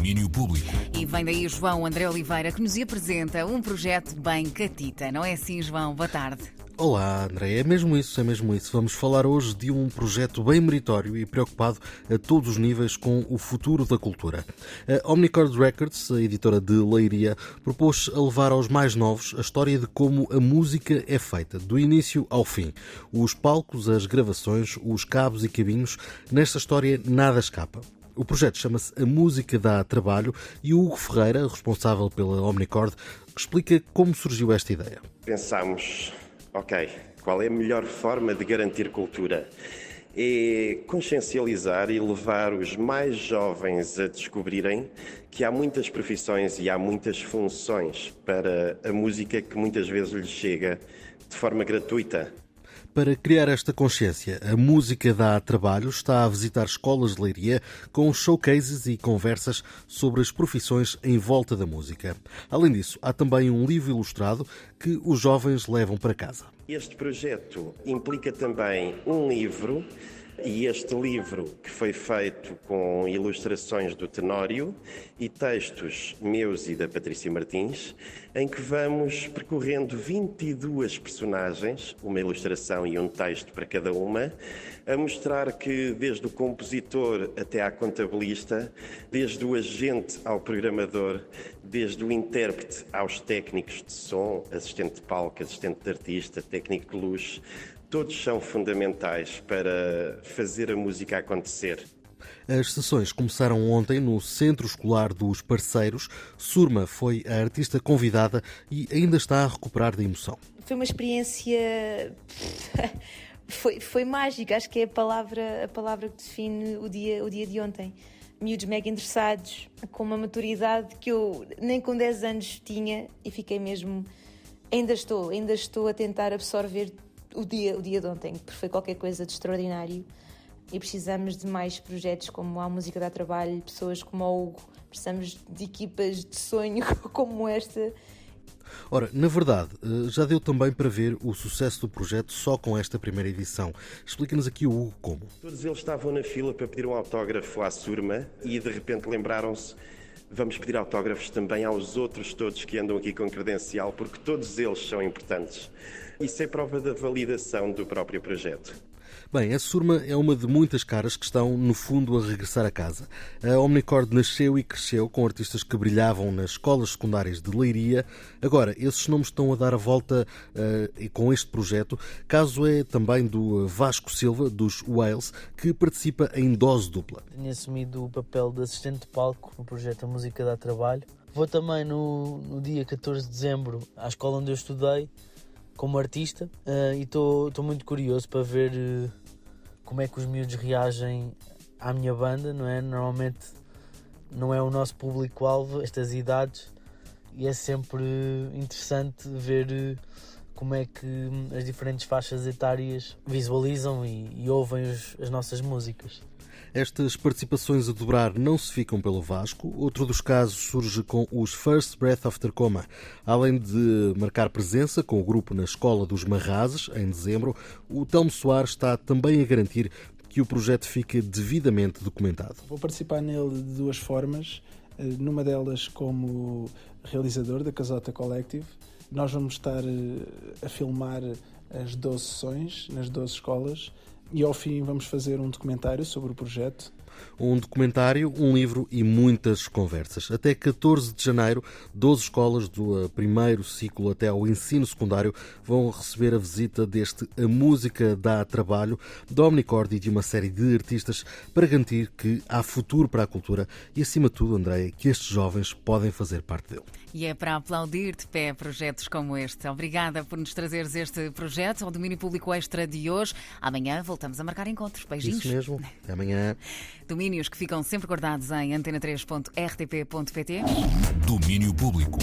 domínio público. E vem daí João André Oliveira que nos apresenta um projeto bem catita. Não é assim, João? Boa tarde. Olá, André. É mesmo isso, é mesmo isso. Vamos falar hoje de um projeto bem meritório e preocupado a todos os níveis com o futuro da cultura. A Omnicord Records, a editora de Leiria, propôs a levar aos mais novos a história de como a música é feita, do início ao fim. Os palcos, as gravações, os cabos e caminhos, nesta história nada escapa. O projeto chama-se A Música Dá Trabalho e o Hugo Ferreira, responsável pela Omnicord, explica como surgiu esta ideia. Pensámos Ok, qual é a melhor forma de garantir cultura? É consciencializar e levar os mais jovens a descobrirem que há muitas profissões e há muitas funções para a música que muitas vezes lhes chega de forma gratuita. Para criar esta consciência, a Música dá Trabalho está a visitar escolas de leiria com showcases e conversas sobre as profissões em volta da música. Além disso, há também um livro ilustrado que os jovens levam para casa. Este projeto implica também um livro e este livro, que foi feito com ilustrações do Tenório e textos meus e da Patrícia Martins, em que vamos percorrendo 22 personagens, uma ilustração e um texto para cada uma, a mostrar que desde o compositor até à contabilista, desde o agente ao programador, desde o intérprete aos técnicos de som, assistente de palco, assistente de artista, técnico de luz, todos são fundamentais para fazer a música acontecer. As sessões começaram ontem no Centro Escolar dos Parceiros. Surma foi a artista convidada e ainda está a recuperar da emoção. Foi uma experiência. foi, foi mágica, acho que é a palavra, a palavra que define o dia, o dia de ontem. Miúdos mega interessados, com uma maturidade que eu nem com 10 anos tinha e fiquei mesmo. Ainda estou, ainda estou a tentar absorver o dia, o dia de ontem, porque foi qualquer coisa de extraordinário e precisamos de mais projetos como a Música dá Trabalho, pessoas como o Hugo, precisamos de equipas de sonho como esta. Ora, na verdade, eh, já deu também para ver o sucesso do projeto só com esta primeira edição. Explica-nos aqui o Hugo como. Todos eles estavam na fila para pedir um autógrafo à Surma e de repente lembraram-se vamos pedir autógrafos também aos outros todos que andam aqui com credencial, porque todos eles são importantes. Isso é prova da validação do próprio projeto. Bem, a Surma é uma de muitas caras que estão, no fundo, a regressar a casa. A Omnicord nasceu e cresceu com artistas que brilhavam nas escolas secundárias de Leiria. Agora, esses nomes estão a dar a volta uh, com este projeto. Caso é também do Vasco Silva, dos Wales, que participa em dose dupla. Tenho assumido o papel de assistente de palco no projeto A Música dá Trabalho. Vou também no, no dia 14 de dezembro à escola onde eu estudei como artista uh, e estou muito curioso para ver uh, como é que os miúdos reagem à minha banda, não é? Normalmente não é o nosso público-alvo, estas idades, e é sempre interessante ver como é que as diferentes faixas etárias visualizam e, e ouvem os, as nossas músicas. Estas participações a dobrar não se ficam pelo Vasco. Outro dos casos surge com os First Breath After Coma. Além de marcar presença com o grupo na Escola dos Marrazes, em dezembro, o Telmo Soares está também a garantir que o projeto fique devidamente documentado. Vou participar nele de duas formas. Eh, numa delas, como realizador da Casota Collective, nós vamos estar eh, a filmar as 12 sessões nas 12 escolas e ao fim vamos fazer um documentário sobre o projeto. Um documentário, um livro e muitas conversas. Até 14 de janeiro, 12 escolas do eh, primeiro ciclo até ao ensino secundário vão receber a visita deste A Música dá Trabalho, da Omnicord e de uma série de artistas para garantir que há futuro para a cultura e, acima de tudo, Andréia, que estes jovens podem fazer parte dele. E é para aplaudir de pé projetos como este. Obrigada por nos trazeres este projeto ao domínio público extra de hoje. Amanhã voltamos a marcar encontros. Beijinhos. Isso mesmo. Até amanhã. Domínios que ficam sempre guardados em antena3.rtp.pt. Domínio público.